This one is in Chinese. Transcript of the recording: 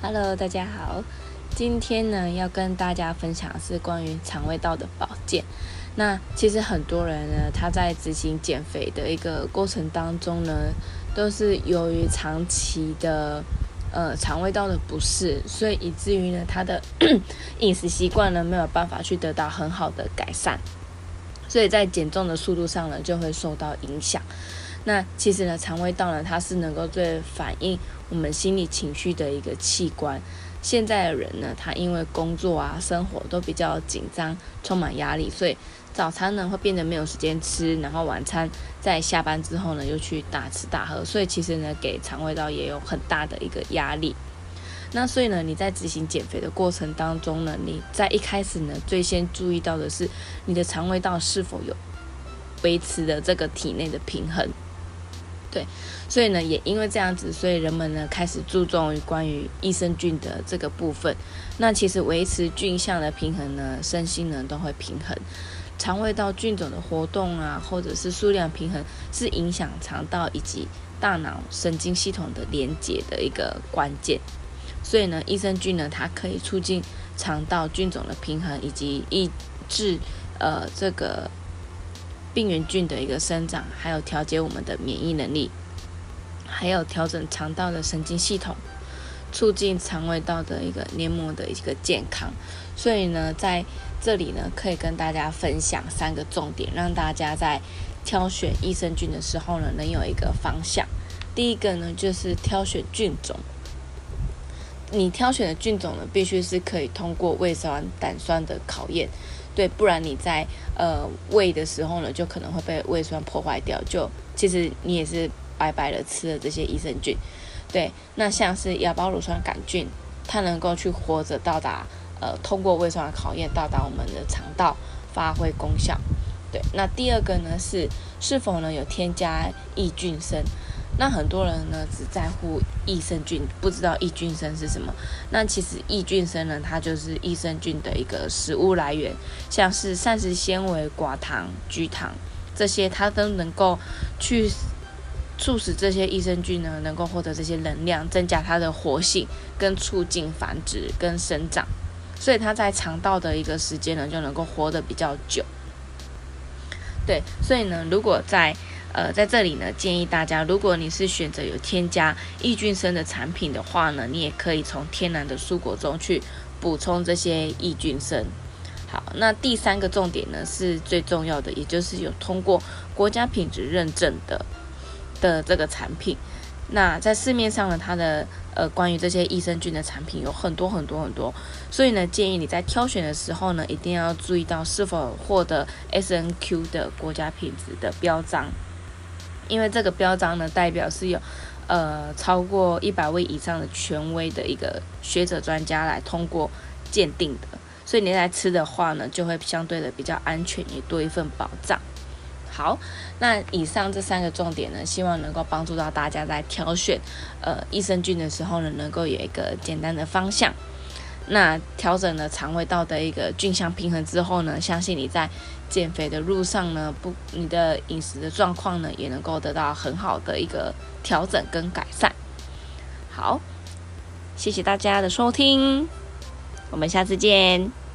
Hello，大家好。今天呢，要跟大家分享的是关于肠胃道的保健。那其实很多人呢，他在执行减肥的一个过程当中呢，都是由于长期的呃肠胃道的不适，所以以至于呢，他的 饮食习惯呢没有办法去得到很好的改善，所以在减重的速度上呢就会受到影响。那其实呢，肠胃道呢，它是能够最反映我们心理情绪的一个器官。现在的人呢，他因为工作啊、生活都比较紧张，充满压力，所以早餐呢会变得没有时间吃，然后晚餐在下班之后呢又去大吃大喝，所以其实呢，给肠胃道也有很大的一个压力。那所以呢，你在执行减肥的过程当中呢，你在一开始呢，最先注意到的是你的肠胃道是否有维持的这个体内的平衡。对，所以呢，也因为这样子，所以人们呢开始注重于关于益生菌的这个部分。那其实维持菌相的平衡呢，身心呢都会平衡。肠胃道菌种的活动啊，或者是数量平衡，是影响肠道以及大脑神经系统的连接的一个关键。所以呢，益生菌呢，它可以促进肠道菌种的平衡，以及抑制呃这个。病原菌的一个生长，还有调节我们的免疫能力，还有调整肠道的神经系统，促进肠胃道的一个黏膜的一个健康。所以呢，在这里呢，可以跟大家分享三个重点，让大家在挑选益生菌的时候呢，能有一个方向。第一个呢，就是挑选菌种。你挑选的菌种呢，必须是可以通过胃酸、胆酸的考验。对，不然你在呃胃的时候呢，就可能会被胃酸破坏掉，就其实你也是白白的吃了这些益生菌。对，那像是亚孢乳酸杆菌，它能够去活着到达呃通过胃酸的考验到达我们的肠道发挥功效。对，那第二个呢是是否呢有添加益菌生。那很多人呢只在乎益生菌，不知道益菌生是什么。那其实益菌生呢，它就是益生菌的一个食物来源，像是膳食纤维、寡糖、聚糖这些，它都能够去促使这些益生菌呢能够获得这些能量，增加它的活性，跟促进繁殖跟生长。所以它在肠道的一个时间呢就能够活得比较久。对，所以呢，如果在呃，在这里呢，建议大家，如果你是选择有添加益菌生的产品的话呢，你也可以从天然的蔬果中去补充这些益菌生。好，那第三个重点呢是最重要的，也就是有通过国家品质认证的的这个产品。那在市面上呢，它的呃关于这些益生菌的产品有很多很多很多，所以呢，建议你在挑选的时候呢，一定要注意到是否获得 S N Q 的国家品质的标章。因为这个标章呢，代表是有，呃，超过一百位以上的权威的一个学者专家来通过鉴定的，所以你来吃的话呢，就会相对的比较安全，也多一份保障。好，那以上这三个重点呢，希望能够帮助到大家在挑选呃益生菌的时候呢，能够有一个简单的方向。那调整了肠胃道的一个菌相平衡之后呢，相信你在减肥的路上呢，不，你的饮食的状况呢，也能够得到很好的一个调整跟改善。好，谢谢大家的收听，我们下次见。